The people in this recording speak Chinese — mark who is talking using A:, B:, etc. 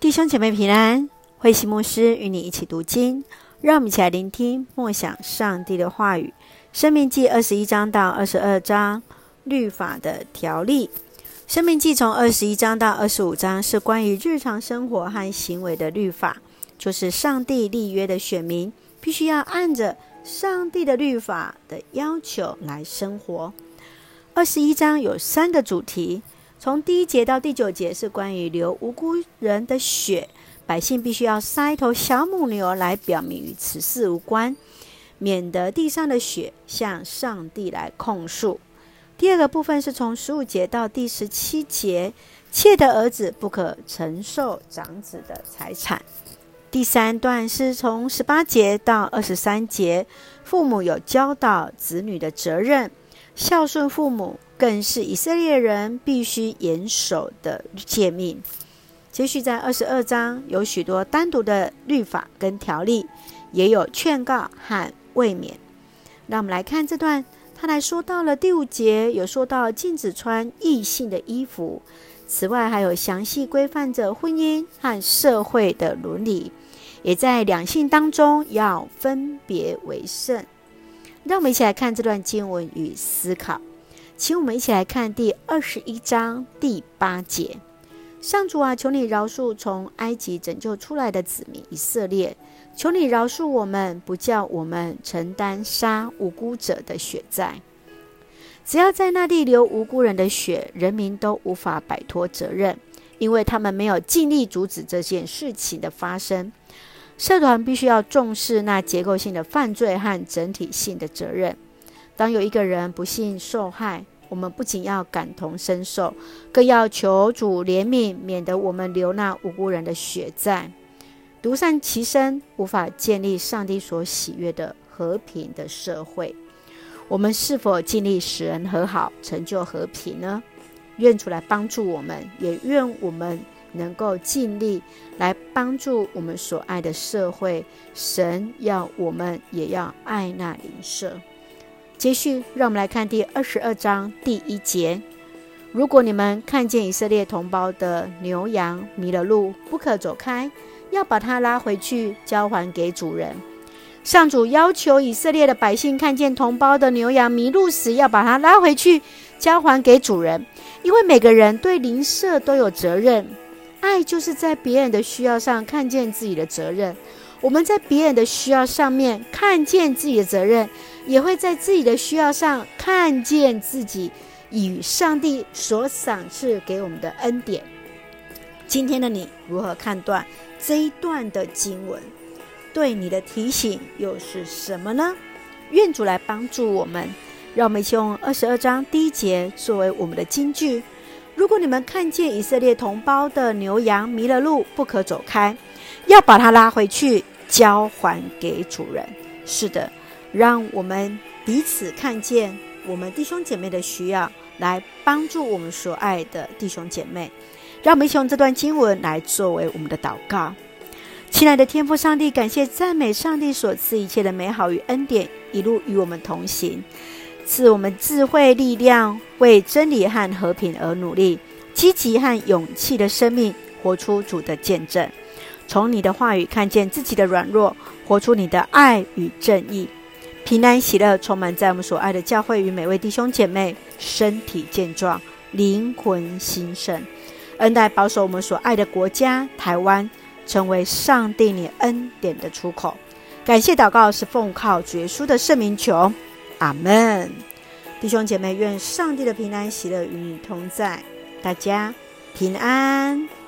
A: 弟兄姐妹平安，慧西牧师与你一起读经，让我们一起来聆听默想上帝的话语。生命记二十一章到二十二章，律法的条例。生命记从二十一章到二十五章是关于日常生活和行为的律法，就是上帝立约的选民必须要按着上帝的律法的要求来生活。二十一章有三个主题。从第一节到第九节是关于流无辜人的血，百姓必须要杀一头小母牛来表明与此事无关，免得地上的血向上帝来控诉。第二个部分是从十五节到第十七节，妾的儿子不可承受长子的财产。第三段是从十八节到二十三节，父母有教导子女的责任，孝顺父母。更是以色列人必须严守的诫命。接续在二十二章有许多单独的律法跟条例，也有劝告和卫冕。让我们来看这段，他来说到了第五节，有说到禁止穿异性的衣服。此外，还有详细规范着婚姻和社会的伦理，也在两性当中要分别为圣。让我们一起来看这段经文与思考。请我们一起来看第二十一章第八节：上主啊，求你饶恕从埃及拯救出来的子民以色列，求你饶恕我们，不叫我们承担杀无辜者的血债。只要在那地流无辜人的血，人民都无法摆脱责任，因为他们没有尽力阻止这件事情的发生。社团必须要重视那结构性的犯罪和整体性的责任。当有一个人不幸受害，我们不仅要感同身受，更要求主怜悯，免得我们流那无辜人的血债。独善其身，无法建立上帝所喜悦的和平的社会。我们是否尽力使人和好，成就和平呢？愿主来帮助我们，也愿我们能够尽力来帮助我们所爱的社会。神要我们也要爱那邻舍。接续，让我们来看第二十二章第一节：如果你们看见以色列同胞的牛羊迷了路，不可走开，要把它拉回去，交还给主人。上主要求以色列的百姓看见同胞的牛羊迷路时，要把它拉回去，交还给主人，因为每个人对邻舍都有责任。爱就是在别人的需要上看见自己的责任。我们在别人的需要上面看见自己的责任，也会在自己的需要上看见自己与上帝所赏赐给我们的恩典。今天的你如何判断这一段的经文？对你的提醒又是什么呢？愿主来帮助我们，让我们一起用二十二章第一节作为我们的金句。如果你们看见以色列同胞的牛羊迷了路，不可走开，要把它拉回去。交还给主人。是的，让我们彼此看见我们弟兄姐妹的需要，来帮助我们所爱的弟兄姐妹。让我们一起用这段经文来作为我们的祷告。亲爱的天父上帝，感谢赞美上帝所赐一切的美好与恩典，一路与我们同行，赐我们智慧力量，为真理和和平而努力，积极和勇气的生命，活出主的见证。从你的话语看见自己的软弱，活出你的爱与正义，平安喜乐充满在我们所爱的教会与每位弟兄姐妹，身体健壮，灵魂兴盛，恩待保守我们所爱的国家台湾，成为上帝你恩典的出口。感谢祷告是奉靠主耶稣的圣名求，阿门。弟兄姐妹，愿上帝的平安喜乐与你同在，大家平安。